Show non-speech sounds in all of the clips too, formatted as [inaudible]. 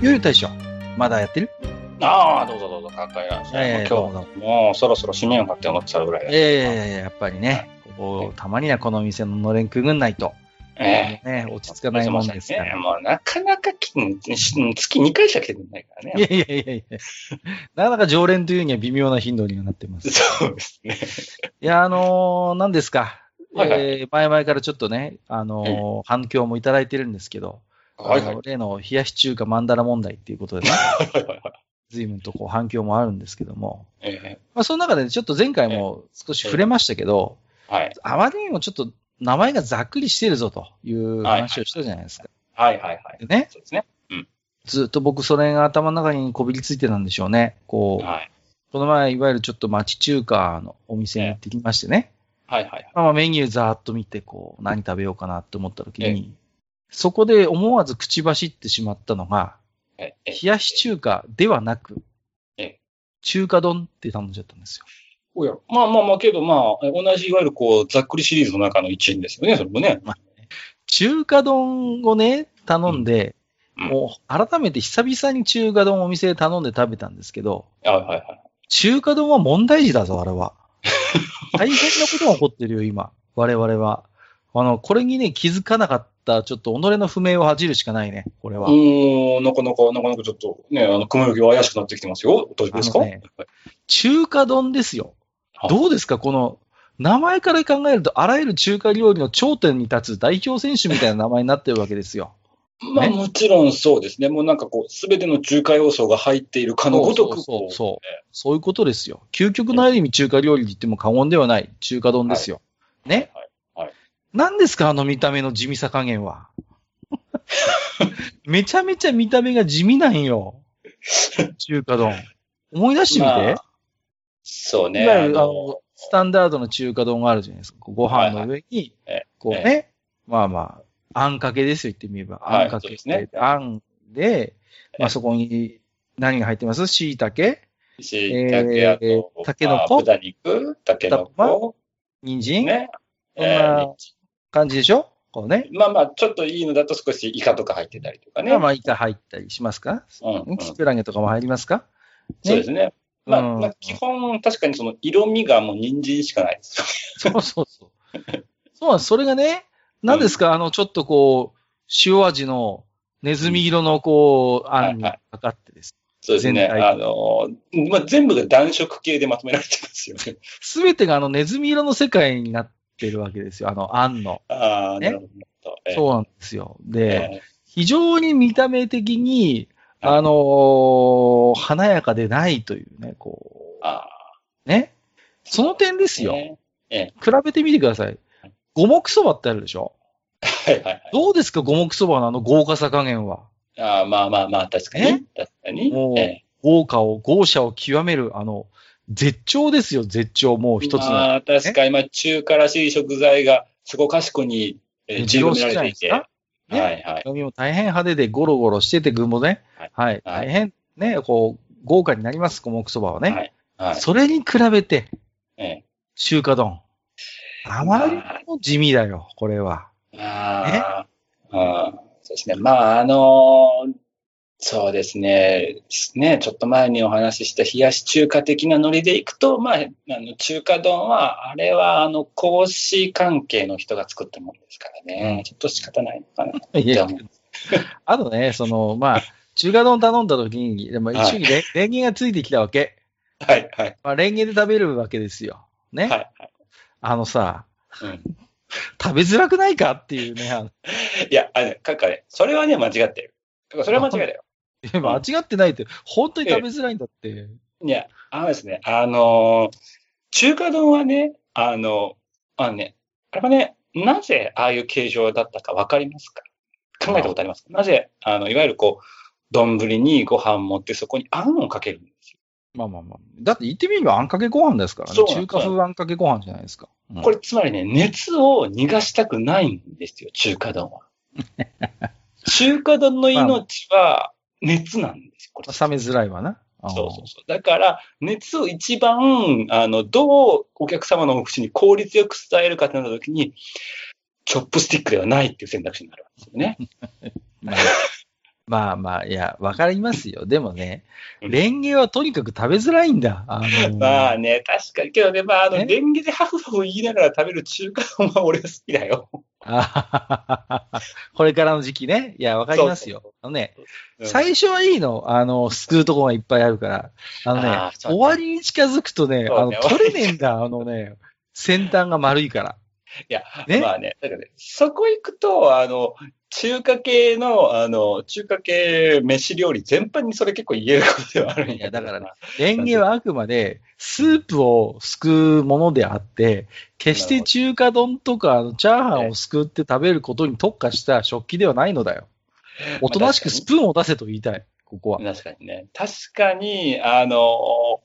ゆう大将、まだやってる？ああ、どうぞどうぞ、かっこいいな。いやいや今日、もうそろそろ締めようかって思ってたぐらいだ。いやいやっぱりね、こうたまにはこの店ののれんくぐんないと、ええね、落ち着かないもんですかね、ら。もうなかなかきし月2回しか来てくれないからね。いやいやいやいや、なかなか常連というには微妙な頻度にはなってます。そうですね。いや、あのー、何ですか？はいはいえー前々からちょっとね、あのー反響もいただいてるんですけど、はいはいあの。例の冷やし中華マンダラ問題っていうことでね、[laughs] はいはいはい。随分とこう反響もあるんですけども、えまあ、その中でちょっと前回も少し触れましたけど、えはい。あまりにもちょっと名前がざっくりしてるぞという話をしたじゃないですか。はいはいはい。でね、そうですね。ずっと僕それが頭の中にこびりついてたんでしょうね。こう、はい。この前いわゆるちょっと町中華のお店に行ってきましてね。はいはいはい。まあ、メニューざーっと見て、こう、何食べようかなって思った時えに、そこで思わず口走ってしまったのが、ええ冷やし中華ではなくえ、中華丼って頼んじゃったんですよ。おや。まあまあまあ、けどまあ、同じいわゆるこう、ざっくりシリーズの中の一員ですよね、それもね。中華丼をね、頼んで、うんもう改めて久々に中華丼をお店で頼んで食べたんですけど、はいはいはい。中華丼は問題児だぞ、あれは。大変なことが起こってるよ、今。我々は。あの、これにね、気づかなかった、ちょっと己の不明を恥じるしかないね、これは。うーん、なかなか、なかなかちょっとね、あの、雲行きが怪しくなってきてますよ。大丈夫ですか、ね中華丼ですよ。はいどうですか？この、名前から考えると、あらゆる中華料理の頂点に立つ代表選手みたいな名前になってるわけですよ。[laughs] まあねもちろんそうですね。もうなんかこう、すべての中華要素が入っているかのごとく、そうそうそういうことですよ。究極のある意味中華料理と言っても過言ではない中華丼ですよ。ね。はい何ですかあの見た目の地味さ加減は？[laughs] めちゃめちゃ見た目が地味なんよ。中華丼。思い出してみて。まあそうね。いわゆる、ああのの、スタンダードの中華丼があるじゃないですか。ご飯の上に、えこうね、まあまあ、あんかけですよ、言ってみれば。はいあんかけそうですねあんで、まあえそこに何が入ってます？椎茸しえーいたけ、あと、タケノコまあ豚肉、たけのこ、人参、ね。えー感じでしょ？こうね。まあまあ、ちょっといいのだと少しイカとか入ってたりとかね。まあまあ、イカ入ったりしますか？うんうんキクラゲとかも入りますか？そうですね。まあ、うんまあ、基本、確かにその色味がもう人参しかないです。そうそうそう。そう。それがね、何ですか、あの、ちょっとこう、塩味のネズミ色のこう、あんにかかってです。そうですね。あの、まあ、全部が暖色系でまとめられてますよね。[laughs] すべてがあのネズミ色の世界になってるわけですよ。あの、あんの。ああ、ね？なるほど。えーそうなんですよ。で、え非常に見た目的に、はいあのー華やかでないというね、こーあう、ね？その点ですーよ。ねえ比べてみてください。五目そばってあるでしょ？ーはいはいはい。どうですか？五目そばのあの豪華さ加減は。あーまあまあまあ、確かに。確かに。もうえ豪華を、豪奢を極める、あの、絶頂ですよ、絶頂。もうー一つの。まあ、確かに、まあ、中華らしい食材が、そこかしこに、えー、散り込められてないはいはい。色味も大変派手でゴロゴロしてて具もね。はいはい。大変ね、こう、豪華になります、五目そばはね。はい。はい。それに比べて、え中華丼。あまりにも地味だよ、これは。ーあーあー、そうですね。まあ、あのーそうですね。ね、ちょっと前にお話しした冷やし中華的なノリでいくと、まあ、あの中華丼は、あれは、あの、講師関係の人が作ったものですからね。ちょっと仕方ないのかな。[laughs] いやでも [laughs] あとね、その、まあ、中華丼頼んだ時に、でも一緒にレレンゲがついてきたわけ。はい、はい。まあ、レンゲで食べるわけですよ。ね。はい、はい。あのさ、うん [laughs] 食べづらくないかっていうね。いや、あの、かかね、それはね、間違ってる。それは間違いだよ。いや間違ってないって、本当に食べづらいんだって。いや、あのですね、あのー中華丼はね、あの、あのね、あれはね、なぜああいう形状だったかわかりますか？考えたことあります？かなぜ、あの、いわゆるこう、丼にご飯持ってそこにあんをかけるんですよ？まあまあまあ。だって言ってみればあんかけご飯ですからね。中華風あんかけご飯じゃないですか。うんこれつまりね、熱を逃がしたくないんですよ、中華丼は。[laughs] 中華丼の命は熱なんですよ、これ。冷めづらいわな。そうそうそう。だから、熱を一番、あの、どうお客様のお口に効率よく伝えるかってなった時に、チョップスティックではないっていう選択肢になるわけですよね。[laughs] まあ、まあまあ、いや、わかりますよ。[laughs] でもね、うんレンゲはとにかく食べづらいんだ。あのまあね、確かに。けどね、まあ、あの、え？レンゲでハフハフ言いながら食べる中華丼は俺は好きだよ。あはははこれからの時期ね。いや、わかりますよ。あのね、うん最初はいいの。あの、救うとこがいっぱいあるから。あのねあー、そう終わりに近づくとね、あの、取れねえんだ。あのね、先端が丸いから。いや、ね？まあね、だからね、そこ行くと、あの、中華系の、あの、中華系飯料理全般にそれ結構言えることではあるんやだからねね。レンゲはあくまで、スープをすくうものであって、決して中華丼とか、チャーハンをすくって食べることに特化した食器ではないのだよ。おとなしくスプーンを出せと言いたい、ここは。確かにね。確かに、あの、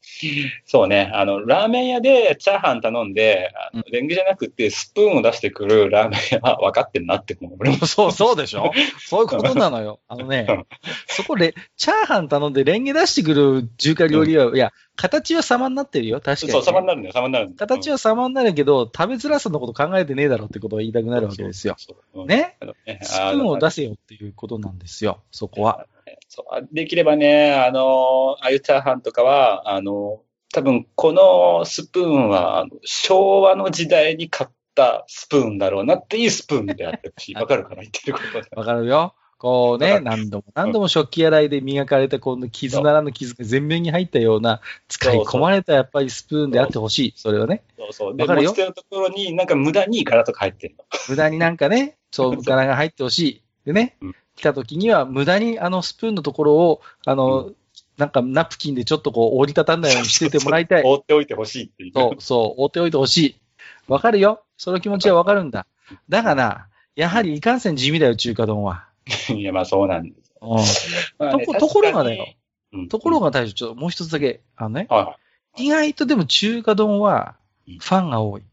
そうね、あの、ラーメン屋でチャーハン頼んで、あのレンゲじゃなくてスプーンを出してくるラーメン屋は分かってんなって思う。俺もそう、そうでしょ？[laughs] そういうことなのよ。あのねうん、そこで、チャーハン頼んでレンゲ出してくる中華料理は、いや、形は様になってるよ、確かに。そう、様になるんだよ、様になるんだよ。形は様になるけど、食べづらさのこと考えてねえだろってことを言いたくなるわけですよ。そう。そうね？スプーンを出せよっていうことなんですよ、そこは。そうできればね、あの、ああいうチャーハンとかは、あの、多分このスプーンは昭和の時代に買ったスプーンだろうなっていうスプーンであってほしい。[laughs] わかるかな？言ってること。わかるよ。こうね、何度も何度も食器洗いで磨かれたこの傷ならぬ傷が全面に入ったような、使い込まれたやっぱりスプーンであってほしい。それはね。そうそう。で、わかるよ持ち手のところになんか無駄に柄とか入ってるの。無駄になんかね、[laughs] そう、柄が入ってほしい。でねうん、来た時には無駄にあのスプーンのところを、あの、なんかナプキンでちょっとこう折りたたんだようにしててもらいたい。[laughs] 放っておいてほしいっていう。そう、そう、追っておいてほしい。わかるよ。その気持ちはわかるんだ。だがな、やはりいかんせん地味だよ、中華丼は。[laughs] いや、まあそうなんです。うんまあねとこところがだよ。うんところが大将、ちょっともう一つだけ、あのね、は意外とでも中華丼はうんファンが多い。い。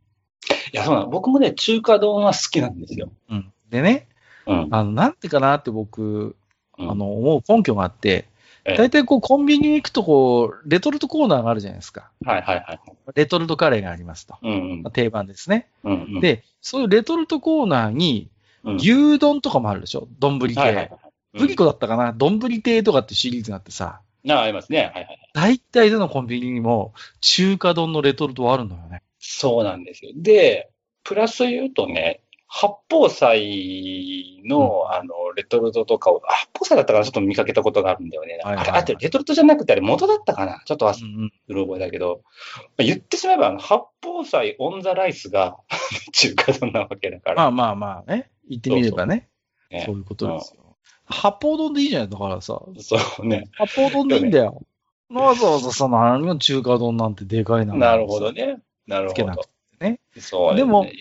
いや、そうなの。僕もね、中華丼は好きなんですよ。うん。でね、うん。あの、なんてかなって僕、うんあの、思う根拠があって、ええ大体こうコンビニに行くとこう、レトルトコーナーがあるじゃないですか。はいはいはい。レトルトカレーがありますと。うんうんまあ、定番ですね。うんうん。で、そういうレトルトコーナーに、うん、牛丼とかもあるでしょ？丼系。はいはいはい。ブリコだったかな？丼亭とかってシリーズがあってさ、うんあありますね。はいはい。大体どのコンビニにも中華丼のレトルトはあるんだよね。そうなんですよ。で、プラス言うとね、八宝菜の、あの、レトルトとかを、八宝菜だったからちょっと見かけたことがあるんだよね。はいはいはいあれ、あとレトルトじゃなくてあれ元だったかな？ちょっと忘うんうん。れる覚えだけど、まあ言ってしまえば、八宝菜オンザライスが [laughs] 中華丼なわけだから。まあまあまあね。言ってみればね。ねそういうことですよ。八宝丼でいいじゃないだからさ。そうね。八宝丼でいいんだよ。わざわざその何の中華丼なんてでかいな。なるほど。ね。なるほつけなくど。てね。そうでもね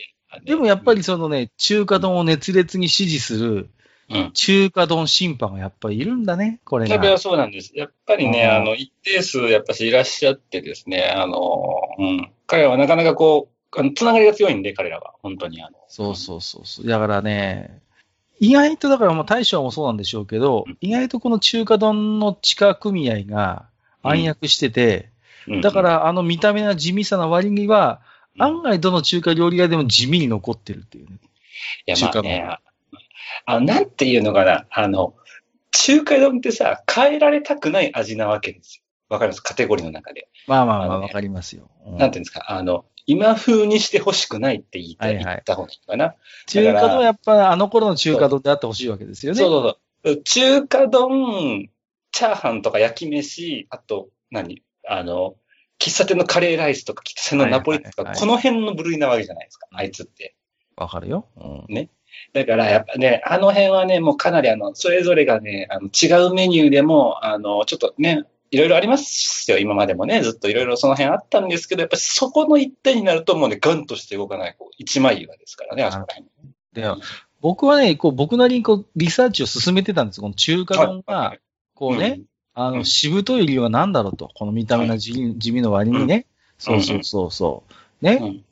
でもやっぱりそのね、中華丼を熱烈に支持するうん。中華丼審判がやっぱりいるんだね、これが。そうなんです。やっぱりね、うんあの、一定数やっぱしいらっしゃってですね、あの、うん。彼らはなかなかこう、あのつながりが強いんで、彼らは。本当に。あのそうそうそうそう。だからね、意外とだからもう大将もそうなんでしょうけどうん、意外とこの中華丼の地下組合が暗躍してて、うんだか、らあの見た目な地味さの割には、うん案外どの中華料理屋でも地味に残ってるっていうね。いや、中華まあね、あの、なんていうのかな、あの、中華丼ってさ、変えられたくない味なわけですよ。わかります？カテゴリーの中で。まあまあまあ、わかりますよ。うんなんていうんですか、あの、今風にしてほしくないって言いた、はいはい言った方がいいのかな。中華丼はやっぱあの頃の中華丼であってほしいわけですよね。そうそうそう。中華丼、チャーハンとか焼き飯、あと、何？あの、喫茶店のカレーライスとか、喫茶店のナポリとか、この辺の部類なわけじゃないですか、あいつって。わかるよ。うん。だから、やっぱね、あの辺はね、もうかなりあの、それぞれがね、あの違うメニューでも、あの、ちょっとね、いろいろありますよ、今までもね、ずっといろいろその辺あったんですけど、やっぱりそこの一点になるともうね、ガンとして動かない、こう、一枚岩ですからね、あそこら辺。で僕はね、こう僕なりにこうリサーチを進めてたんです。この中華丼はが、こうね、あの、しぶとい理由は何だろうと。この見た目の地味地味の割にね。そうそうそうそう。ね。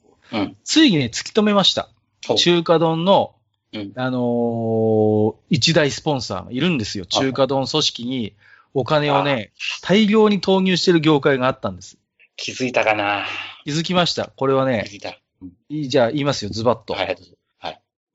ついにね、突き止めました。中華丼の、うんあのー一大スポンサーがいるんですよ。中華丼組織にお金をね、大量に投入してる業界があったんです。気づいたかな気づきました。これは気ね、づいた。じゃあ言いますよ、ズバッと。はい、ど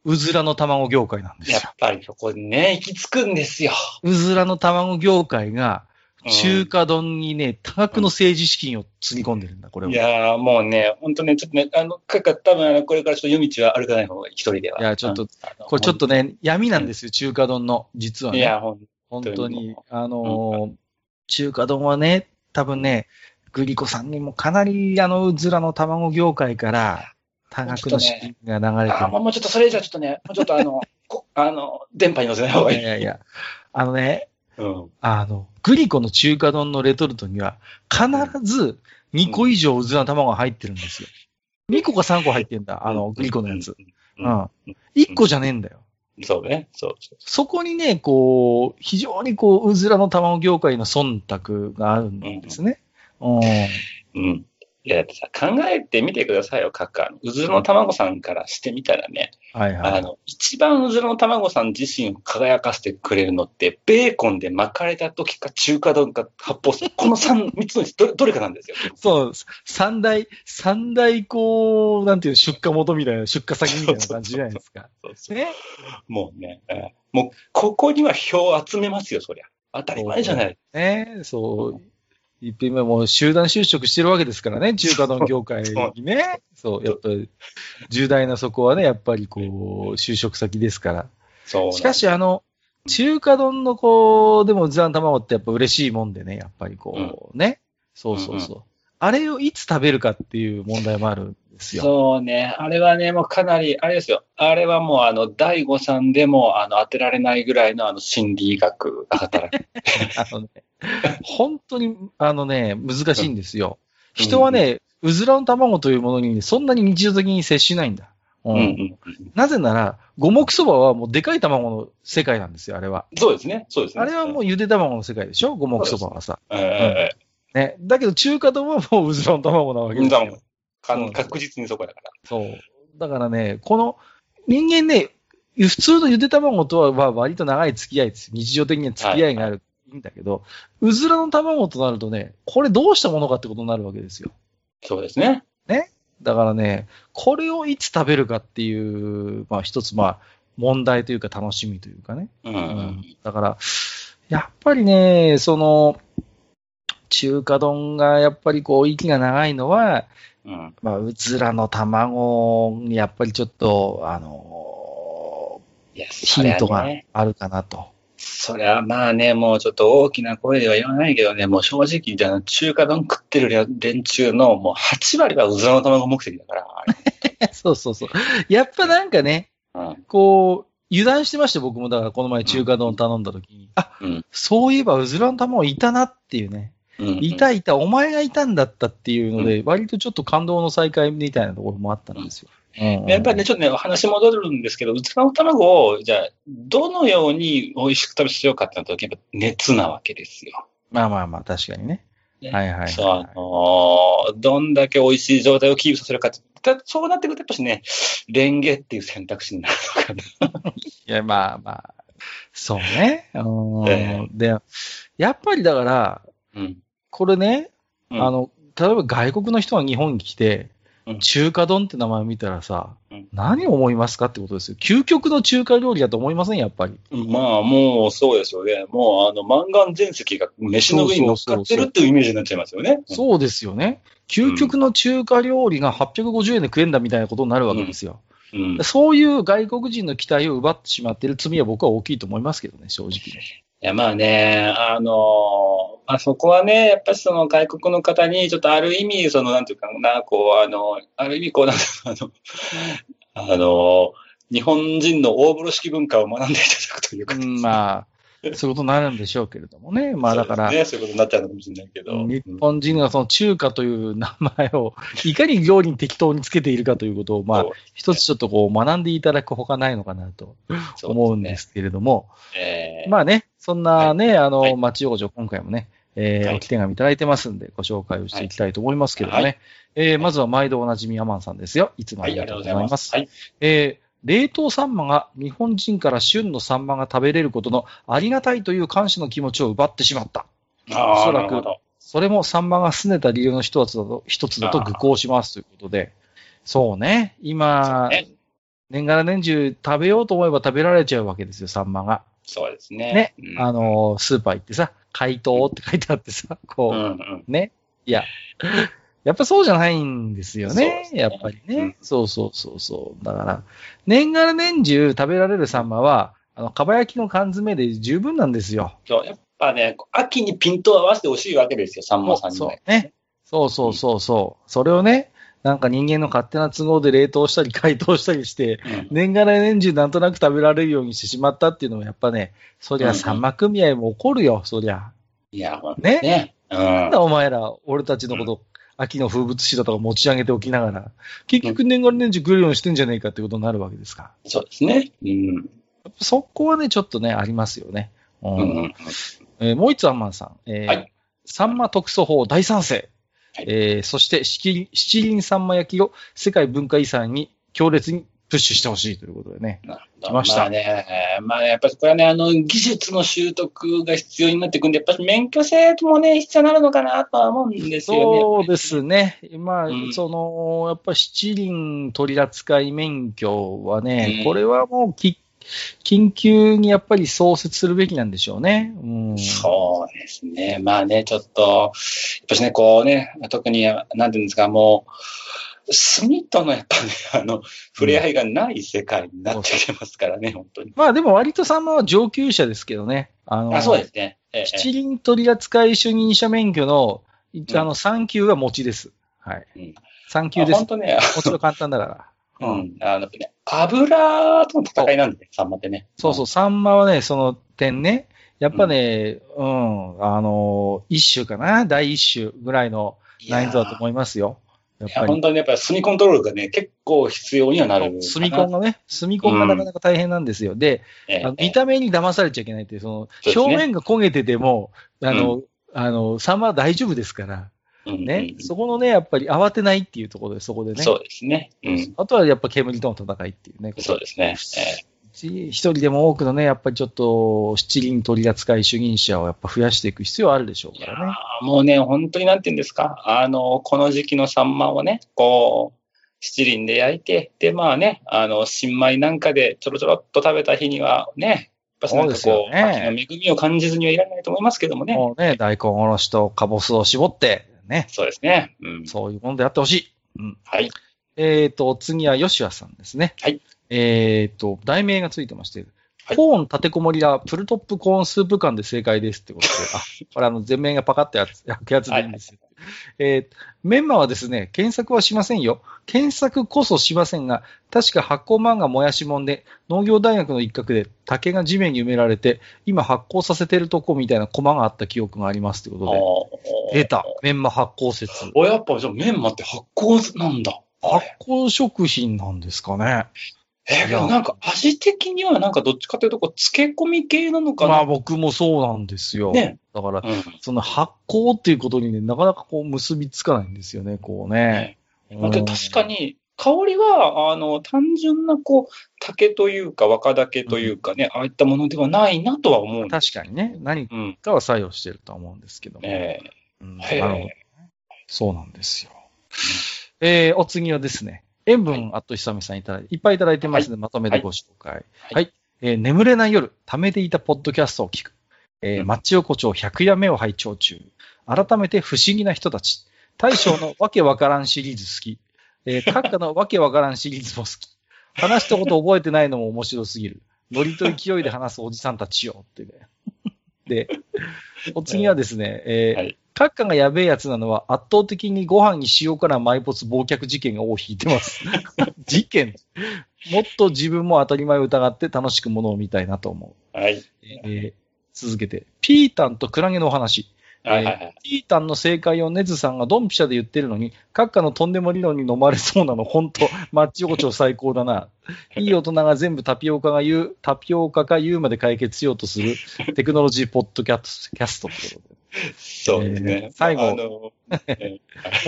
うずらの卵業界なんですよ。やっぱりそこにね、行き着くんですよ。うずらの卵業界が、うん中華丼にね、多額の政治資金を積み込んでるんだ、これは。いやーもうね、本当ね、ちょっとね、あの、かか、多分これからちょっと夜道は歩かない方が一人では。いやちょっとこれちょっとね、闇なんですよ、中華丼の。実はね。いや、ほん本当に。あのー中華丼はね、多分ね、グリコさんにもかなり、あの、うずらの卵業界から、多額の資金が流れてあもうもうちょっとそれ以上ちょっとね、もうちょっとあの、[laughs] こあの、電波に乗せない方がる。いい。いやいや、あのね、うん。あの、グリコの中華丼のレトルトには、必ず2個以上うずらの卵が入ってるんですよ。2個か3個入ってんだ、あの、グリコのやつ。う。うんん。1個じゃねえんだよ。そうね。そうそう。そこにね、こう、非常にこう、うずらの卵業界の忖度があるんですね。うん。うん。いや、だってさ、考えてみてくださいよ、各家。うずらの卵さんからしてみたらね、はいはい。あの、一番うずらの卵さん自身を輝かせてくれるのって、ベーコンで巻かれた時か中華丼か発泡酒、[laughs] この三三つのうちどれどれかなんですよ。そう、三大、三大、こう、なんていうの出荷元みたいな、出荷先みたいな感じじゃないですか。そうそうね。もうね、うんもう、ここには票を集めますよ、そりゃ。当たり前じゃない。ね。そう。一品目もう集団就職してるわけですからね、中華丼業界にね。そう、やっぱり、重大なそこはね、やっぱりこう、就職先ですから。そうしかし、あの、中華丼のこう、でもうずらの卵ってやっぱ嬉しいもんでね、やっぱりこう、ね。そうそうそう。あれをいつ食べるかっていう問題もあるんですよ。そうね。あれはね、もうかなり、あれですよ。あれはもう、あの、第五さんでも、あの、当てられないぐらいの、あの、心理学が働く。[laughs] あのね、本当に、あのね、難しいんですよ。人はね、うずらの卵というものに、そんなに日常的に接しないんだ。うんうんうん。なぜなら、五目そばはもうでかい卵の世界なんですよ、あれは。そうですね。そうですね。あれはもうゆで卵の世界でしょ？五目そばはさ。ね。だけど中華丼はもううずらの卵なわけですよ。えだもん確実にそこだから。そう。だからね、この、人間ね、普通のゆで卵とはまあ割と長い付き合いです。日常的には付き合いがある。いいんだけど、うずらの卵となるとね、これどうしたものかってことになるわけですよ。そうですね。だからね、これをいつ食べるかっていう、まあ一つまあ問題というか楽しみというかね。うん。うんだから、やっぱりね、その、中華丼がやっぱりこう息が長いのは、うん。まあ、うずらの卵にやっぱりちょっと、あのいや、ヒントがね。あるかなと。そりゃまあね、もうちょっと大きな声では言わないけどね、もう正直、あ中華丼食ってる連中のもう8割はうずらの卵目的だから。[laughs] そうそうそう。やっぱなんかね、うん。こう、油断してました、僕も。だからこの前中華丼頼んだ時に。あ、うん。そういえばうずらの卵いたなっていうね。うん。いたいた、お前がいたんだったっていうので、割とちょっと感動の再会みたいなところもあったんですよ。うんやっぱりね、ちょっとね、お話戻るんですけど、うずらの卵を、じゃあ、どのように美味しく食べしようかってなった時、やっぱ熱なわけですよ。まあまあまあ、確かにね。ねはいはいはいそう、あのーどんだけ美味しい状態をキープさせるかって、だそうなってくると、やっぱしね、レンゲっていう選択肢になるのかな。[laughs] いや、まあまあ、そうね。うんえで、やっぱりだから、うん。これね、うんあの、例えば外国の人が日本に来て、うん中華丼って名前を見たらさ、うん何を思いますかってことですよ。究極の中華料理だと思いません？やっぱり。まあ、もうそうですよね。もう、あの、マンガン全石が飯の上に乗っかってるっていうイメージになっちゃいますよね。そうですよね。究極の中華料理が850円で食えんだみたいなことになるわけですよ。うん。そういう外国人の期待を奪ってしまっている罪は僕は大きいと思いますけどね、正直ね。いや、まあね、あのあそこはね、やっぱりその外国の方に、ちょっとある意味、その、なんていうかな、こう、あの、ある意味、こう、なんていうかあの、あの、日本人の大風呂敷文化を学んでいただくというか、うん、まあ、そういうことになるんでしょうけれどもね。まあだから、そうね、そういうことになっちゃうのかもしれないけど。日本人がその中華という名前をいかに料理に適当につけているかということを、まあ一つちょっとこう学んでいただくほかないのかなと思うんですけれども、えー。まあね、そんなね、あの、はい。町王女、今回もね、えーはいお手紙いただいてますんで、ご紹介をしていきたいと思いますけれどもね。はいえーまずは毎度おなじみアマンさんですよ。いつもあはい、りがとうございます。はい。えー冷凍サンマが日本人から旬のサンマが食べれることのありがたいという感謝の気持ちを奪ってしまった。ああ、おそらく。それもサンマが拗ねた理由の一つだと、一つだと愚行しますということで。そうね。今、ね年がら年中食べようと思えば食べられちゃうわけですよ、サンマが。そうですね。ね。うんあの、スーパー行ってさ、解凍って書いてあってさ、こう、うんうん。ね。いや、やっぱそうじゃないんですよね。ねやっぱりね、うんそうそうそうそう。だから、年がら年中食べられるサンマは、あの、かば焼きの缶詰で十分なんですよ。そう、やっぱね、秋にピントを合わせてほしいわけですよ、さんまさんには。そうね。そうそうそうそう。それをね、なんか人間の勝手な都合で冷凍したり解凍したりして、うん年がら年中なんとなく食べられるようにしてしまったっていうのもやっぱね、そりゃうんうんサンマ組合も怒るよ、そりゃ。いや、ほんとね？ね。うんなんだお前ら、俺たちのこと、秋の風物詩だとか持ち上げておきながら、結局年がら年中食えるようにしてんじゃねえかってことになるわけですから。そうですね。うん。そこはね、ちょっとね、ありますよね。うんうんうんえーもう一つアンマンさん。えーはいサンマ特措法大賛成。はいえーそして七輪、七輪サンマ焼きを世界文化遺産に強烈にプッシュしてほしいということでね。来ましたあね、まあね、やっぱりこれはね、あの、技術の習得が必要になってくるんで、やっぱり免許制もね、必要になるのかなとは思うんですよね。そうですね。まあ、うんその、やっぱ七輪取扱免許はね、うんこれはもうき、緊急にやっぱり創設するべきなんでしょうね。うん。そうですね。まあね、ちょっと、やっぱしね、こうね、特に、なんていうんですか、もう、炭とのやっぱね、[laughs] あの、触れ合いがない世界になってきてますからね、本当に。まあでも割とサンマは上級者ですけどね。あの、あ、そうですね。ええ七輪取扱主任者免許の、んあの、3級が持ちです。はい。うん3級です。本当ね、もちろん簡単だから。[laughs] う。ん、あのね、油との戦いなんで、サンマってね。そうそう、サンマはね、その点ね、やっぱね、うん、あの、一種かな第一種ぐらいの難易度だと思いますよ。やっいや、ぱり。本当にやっぱり炭コントロールがね、結構必要にはなるかな。住み込んがね、住み込んがなかなか大変なんですよ。で、ええあの見た目に騙されちゃいけないっていう、その、表面が焦げてても、あの、あの、サンマは大丈夫ですから、うんね、うんそこのね、やっぱり慌てないっていうところで、そこでね。そうですね。うん。あとはやっぱ煙との戦いっていうね。そうですね。え一人でも多くのね、やっぱりちょっと七輪取扱主任者をやっぱ増やしていく必要あるでしょうえからね。もうね、本当になんて言うんですか。あの、この時期のサンマをね、こう、七輪で焼いて、で、まあね、あの、新米なんかでちょろちょろっと食べた日にはね、やっぱしなんかこう、そうですよね秋の恵みを感じずにはいられないと思いますけどもね。もうね、大根おろしとかぼすを絞って、ね、そうですね。うん。そういうものであってほしい。うん。はい。えっ、と、次は吉谷さんですね。はい。えっ、と、題名がついてまして、はいコーン立てこもりらプルトップコーンスープ缶で正解ですってことで、[laughs] あ、これあの、全面がパカってやつ、焼くやつでいいんですよ。[laughs] えーメンマはですね、検索はしませんよ。検索こそしませんが、確か発酵漫画もやしもんで、農業大学の一角で竹が地面に埋められて、今発酵させてるとこみたいなコマがあった記憶がありますということで、出た。メンマ発酵説。お、やっぱじゃあメンマって発酵なんだ。あ発酵食品なんですかね。え、いやなんか味的にはなんかどっちかというとこう漬け込み系なのかな？まあ僕もそうなんですよ。ね。だから、うん。その発酵っていうことにね、なかなかこう結びつかないんですよね、こうね。まあ確かに、香りは、あの、単純な、こう、竹というか、若竹というかね、ああいったものではないなとは思う。確かにね、何うん。かは作用してるとは思うんですけども。えうんえなるほど。そうなんですよ。えー、お次はですね、塩分あっとひさめさんいただいて、いっぱいいただいてますので、まとめてご紹介。はい。はいえー眠れない夜、貯めていたポッドキャストを聞く。えー、うんマッチ横丁100夜目を拝聴中。改めて不思議な人たち。大将のわけわからんシリーズ好き。えー、[laughs] 閣下のわけわからんシリーズも好き。話したこと覚えてないのも面白すぎる。ノリと勢いで話すおじさんたちよ。ってね。で、お次はですね、えーはい閣下がやべえやつなのは圧倒的にご飯に塩辛埋没忘却事件が尾を引いてます。[laughs] 事件もっと自分も当たり前を疑って楽しくものを見たいなと思う。はい。えー続けて、ピータンとクラゲのお話。はいはいはい。ティータンの正解をネズさんがドンピシャで言ってるのに、閣下のとんでも理論に飲まれそうなの、本当 [laughs] マッチ横丁最高だな。[laughs] いい大人が全部タピオカが言う、タピオカか言うまで解決しようとする [laughs] テクノロジーポッドキャストキャストってことで。そうですね。えー最後も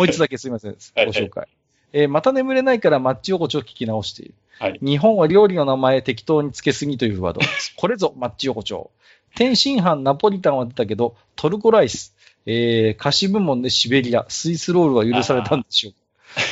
う一つだけすみません、ご紹介。えーまた眠れないからマッチ横丁聞き直している。はい。日本は料理の名前適当につけすぎというワード。これぞマッチ横丁。天津飯、ナポリタンは出たけど、トルコライス、えー、菓子部門でシベリア、スイスロールは許されたんでしょうか。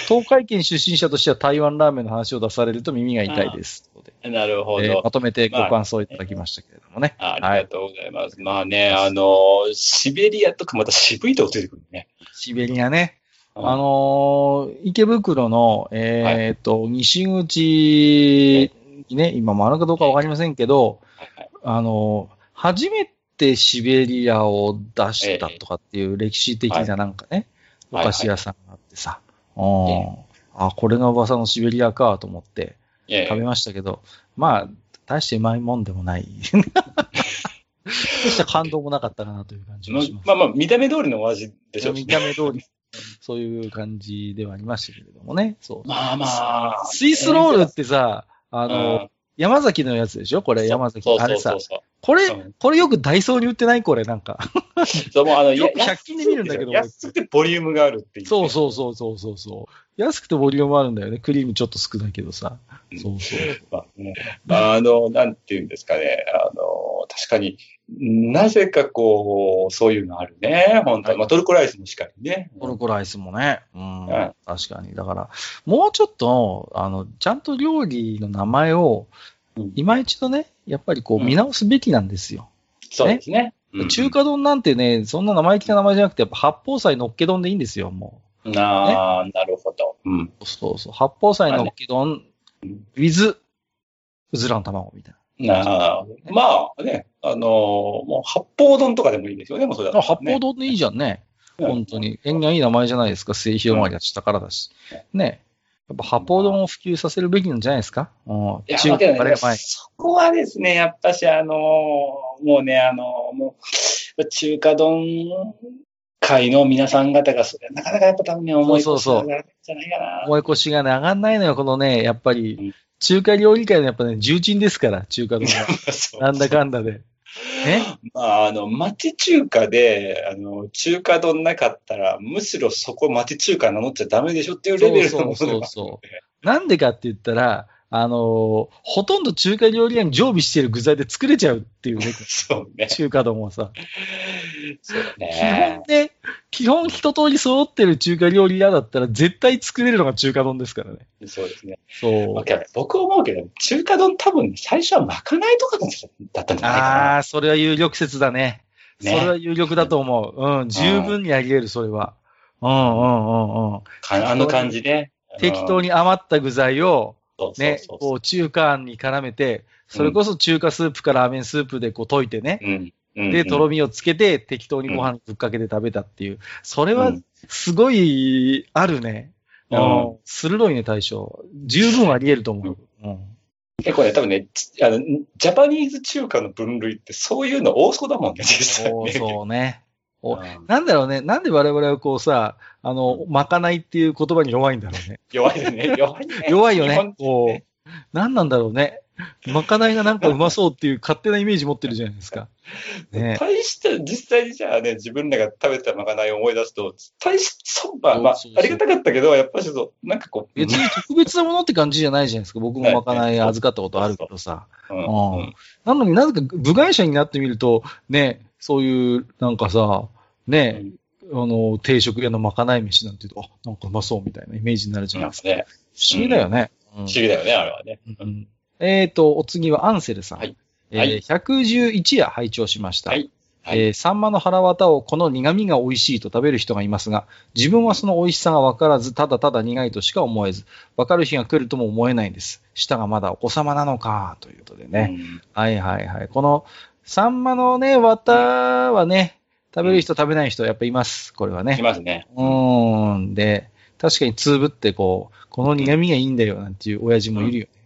東海圏出身者としては台湾ラーメンの話を出されると耳が痛いです。なるほど。えーまとめてご感想いただきましたけれどもね。あありがとうございます。まあね、あの、シベリアとかまた渋いとこ出てくるね。シベリアね。うんあのー池袋の、えーっと、西口にね、今もあるかどうかわかりませんけど、はいはいあのー初めてシベリアを出したとかっていう歴史的ななんかね、はいお菓子屋さんがあってさ、うんあ、これが噂のシベリアかと思って食べましたけど、まあ、大してうまいもんでもない。[laughs] 大した感動もなかったかなという感じまがします。まあまあ、見た目通りのお味でしょ。見た目通り、そういう感じではありましたけれどもね。そう。まあまあ。スイスロールってさ、あの、うん山崎のやつでしょ？これ、山崎。あれさこれうん、これよくダイソーに売ってない？これ、なんか。そう。もうあの、よくや100均で見るんだけど安くてボリュームがあるっていう。そうそうそうそうそうそう。安くてボリュームあるんだよね。クリームちょっと少ないけどさ。うんそうそう。まあね、まあ、あの、なんていうんですかね。あの、確かになぜかこう、そういうのあるね。本当に。まあ、トルコライスもしっかりね。トルコライスもね。うん。うん確かに。だから、もうちょっと、あの、ちゃんと料理の名前をうん、今一度ね、やっぱりこううん見直すべきなんですよ。そうですね。うん中華丼なんてね、そんな生意気な名前じゃなくて、やっぱ八宝菜のっけ丼でいいんですよ、もなあ、なるほど。うん。う。そうそう。八宝菜のっけ丼うん、with、うずらの卵みたいなあ、まあね、あのもう八宝丼とかでもいいですよね、もうそれだね八宝丼でいいじゃんね。うん本当に。縁がいい名前じゃないですか。末広がりだし、らだし。ね。やっぱ八宝丼を普及させるべきなんじゃないですか？うん。いや、中だけどね華あれが前。そこはですね、やっぱし、あのもうね、あのもう、中華丼界の皆さん方が、それなかなかやっぱ多分ね、思いそうそうそう越しが上がるんじゃないかな。思い越しがね、上がんないのよ、このね、やっぱうりん、中華料理界のやっぱね、重鎮ですから、中華丼は。[laughs] なんだかんだで。ね。まあ、あの、町中華で、あの、中華丼なかったら、むしろそこ町中華名乗っちゃダメでしょっていうレベルのものそうそうがそう。なんでかって言ったら、あのーほとんど中華料理屋に常備している具材で作れちゃうっていうね、[laughs] そうね。中華丼はさ。そう基ね本。ね、基本一通り揃ってる中華料理屋だったら絶対作れるのが中華丼ですからね。そうですね。そうまあ。僕思うけど、中華丼多分最初はまかないとかだったんじゃないかな。ああ、それは有力説だね。ねそれは有力だと思う。うん、十分にあり得る、それは。うんうんうんうん。かあの感じね。適当に。に余った具材を、ね、こう中華に絡めて、それこそ中華スープかラーメンスープでこう溶いてね、うん。うんで、とろみをつけて適当にご飯ぶっかけて食べたっていう。それはうんすごいあるね。うんあの鋭いね、対象。十分あり得ると思う。うん結構ね、多分ね、ちあの、ジャパニーズ中華の分類ってそういうの多そうだもんね、実際そうね。そうね。おうんなんだろうね。なんで我々はこうさ、あの、まかないっていう言葉に弱いんだろうね。弱いよね、弱いね。弱いよね日本。人こう。なんなんだろうね。[laughs] まかないがなんかうまそうっていう勝手なイメージ持ってるじゃないですか。[laughs] ね大して、実際にじゃあね、自分らが食べたまかないを思い出すと、大し、そう、まあ、まあそうそうそうありがたかったけど、やっぱりちょっと、なんかこう、別に特別なものって感じじゃないじゃないですか。僕もまかない預かったことあるけどさ。うんうんうんなのになぜか部外者になってみると、ね、そういう、なんかさ、ね、あの、定食屋のまかない飯なんて言うと、あ、なんかうまそうみたいなイメージになるじゃないですか。不思議だよね。うん不思議だよね、あれはね。うんえっ、と、お次はアンセルさん。はいえーはい111夜拝聴しました。はいはいえーサンマの腹渡をこの苦味が美味しいと食べる人がいますが、自分はその美味しさが分からず、ただただ苦いとしか思えず、分かる日が来るとも思えないんです。舌がまだお子様なのか、ということでね。うんはいはいはい。この、サンマのね、綿はね、食べる人食べない人やっぱいます。これはねい。ますね。うーん。で、確かにつぶってこう、この苦味がいいんだよなんていう親父もいるよね。こう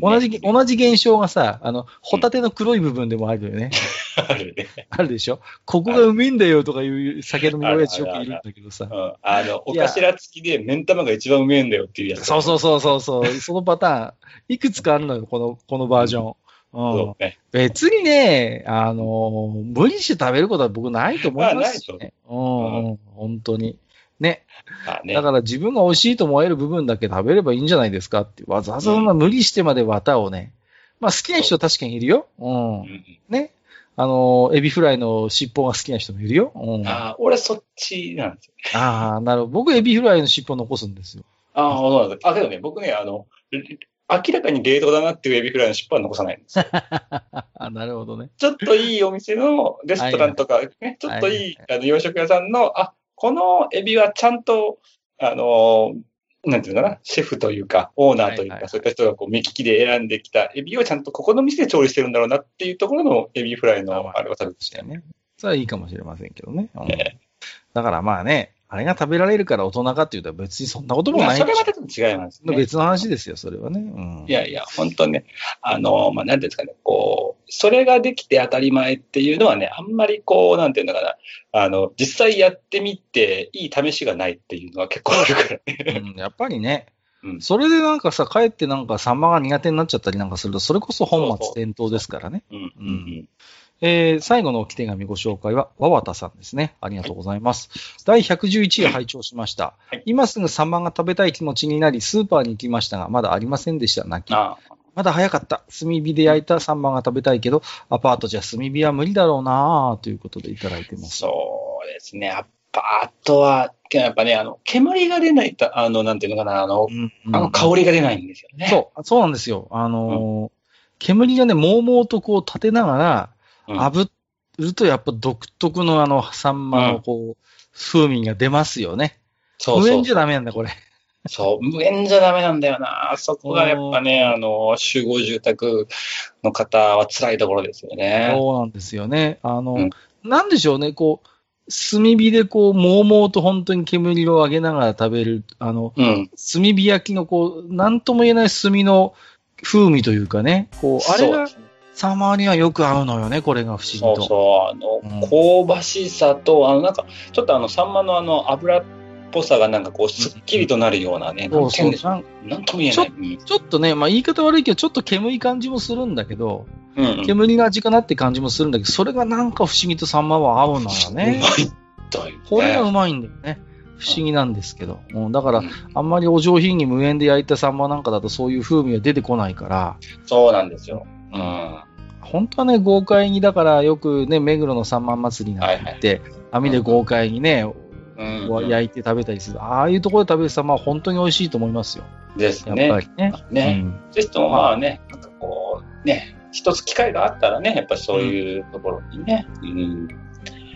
同じ、同じ現象がさ、あの、ホタテの黒い部分でもあるよね。[laughs] あるね。あるでしょ？ここがうめえんだよとかいう酒飲み親父よくいるんだけどさ。うん。あの、お頭付きで、目ん玉が一番うめえんだよっていうやつ。そうそうそうそうそう。[laughs] そのパターン、いくつかあるのよ、この、このバージョン。うん。ね。別にね、あの、無理して食べることは僕ないと思いますしまあないね。うん、うん、本当に。ね。まあねだ。から自分が美味しいと思える部分だけ食べればいいんじゃないですかって。わざわざそんな無理してまで綿をね。まあ好きな人は確かにいるよ。うん。うんね。あの、エビフライの尻尾が好きな人もいるよ。うん。あああ、俺そっちなんですよ。あー、なるほど。僕エビフライの尻尾残すんですよ。ああ、そうなんです。あ、けどね、僕ね、あの、明らかに冷凍だなっていうエビフライの尻尾は残さないんですよ。あ [laughs] なるほどね。ちょっといいお店のレストランとか、ね、ちょっといいあの洋食屋さんの、あ、このエビはちゃんと、あの、なんていうのかな、シェフというか、オーナーというか、はいはいはいそういった人がこう目利きで選んできたエビをちゃんとここの店で調理してるんだろうなっていうところのエビフライのあれを食べて確かにね。それはいいかもしれませんけどね。うんえだからまあね、あれが食べられるから大人かっていうと別にそんなこともまあ、ないそれはちょっと違いますね。別の話ですよ、それはね。うん。いやいや、本当ね、あの、まあ、なんていうんですかね、こう、それができて当たり前っていうのはね、あんまりこう、なんていうのかな、あの、実際やってみて、いい試しがないっていうのは結構あるからね。[laughs] うんやっぱりね、うん。それでなんかさ、かえってなんかサンマが苦手になっちゃったりなんかすると、それこそ本末転倒ですからね。うん、うん、えー最後の置き手紙ご紹介は、和綿さんですね。ありがとうございます。第111位拝聴しました。はい今すぐサンマが食べたい気持ちになり、スーパーに行きましたが、まだありませんでした。泣き。あまだ早かった。炭火で焼いたサンマが食べたいけど、アパートじゃ炭火は無理だろうなぁ、ということでいただいてます。そうですね。アパートは、やっぱね、あの、煙が出ないと、あの、なんていうのかな、あの、うんあの香りが出ないんですよね。そう、そうなんですよ。あのー煙がね、もうもうとこう立てながら、うん炙るとやっぱ独特のあの、サンマのこう、風味が出ますよね。そうそう無縁じゃダメなんだ、これ。そう、無縁じゃダメなんだよな。そこがやっぱね、あの、集合住宅の方は辛いところですよね。そうなんですよね。あの、うんなんでしょうね、こう、炭火でこう、もうもうと本当に煙を上げながら食べる、あの、うん。炭火焼きのこう、なんとも言えない炭の風味というかね、こう、あれがそうサンマにはよく合うのよね、これが不思議そうと。そう、あの、うん香ばしさと、あの、なんか、ちょっとあの、サンマのあの、油っぽさがなんかこう、すっきりとなるようなね、なんて言うんでしょう。なんとも言えない。うんちょっとね、まあ言い方悪いけど、ちょっと煙い感じもするんだけど、うんうん。煙の味かなって感じもするんだけど、それがなんか不思議とサンマは合うのようね。まいというね。これがうまいんだよね。不思議なんですけど。うん、だからう、んあんまりお上品に無塩で焼いたサンマなんかだとそういう風味が出てこないから、そうなんですよ。うん。本当はね、豪快に、だからよくね、目黒の三万祭りなんて言って、網で豪快にね、うんうん焼いて食べたりする。ああいうところで食べるサンマは本当に美味しいと思いますよ。ですやっぱね。りね。ね。うんぜひともまあね、なんかこう、ね、一つ機会があったらね、やっぱりそういうところにね、うん、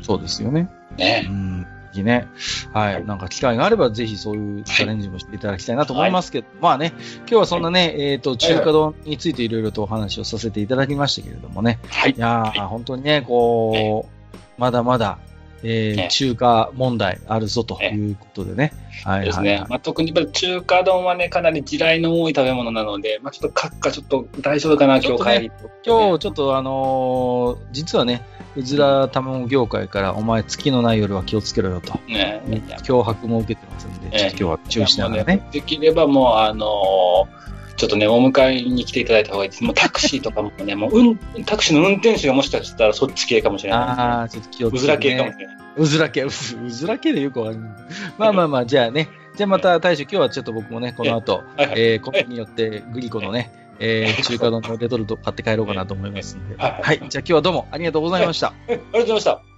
そうですよね。うね、ん。いいね。はい。なんか機会があれば、ぜひそういうチャレンジもしていただきたいなと思いますけど、まあね、今日はそんなね、えっ、と、中華丼についていろいろとお話をさせていただきましたけれどもね。はいい。やー、本当にね、こう、まだまだ、えーね中華問題あるぞということでね。はいです。ねまあ、特に中華丼はね、かなり地雷の多い食べ物なので、まあ、ちょっと閣下ちょっと大丈夫かな、今日帰り。今日ちょっとあのー実はね、うずら卵業界からお前月のない夜は気をつけろよと、ね、脅迫も受けてますんで、ええちょっと今日は注意しながらいやもうね。できればもう、あのーちょっとね、お迎えに来ていただいた方がいいです。もうタクシーとかもね、もう、うん、タクシーの運転手がもしかしたらそっち系かもしれないね。ああ、ちょっと気をつけて、ね。うずら系かもしれない。うずら系、うずら系でよくわかんない。まあまあまあ、じゃあね。じゃあまた大将、今日はちょっと僕もね、この後、はいはい。えー、コンビニによってグリコのね、えー、中華丼のレトルト買って帰ろうかなと思いますんで。はい。じゃあ今日はどうもありがとうございました。えありがとうございました。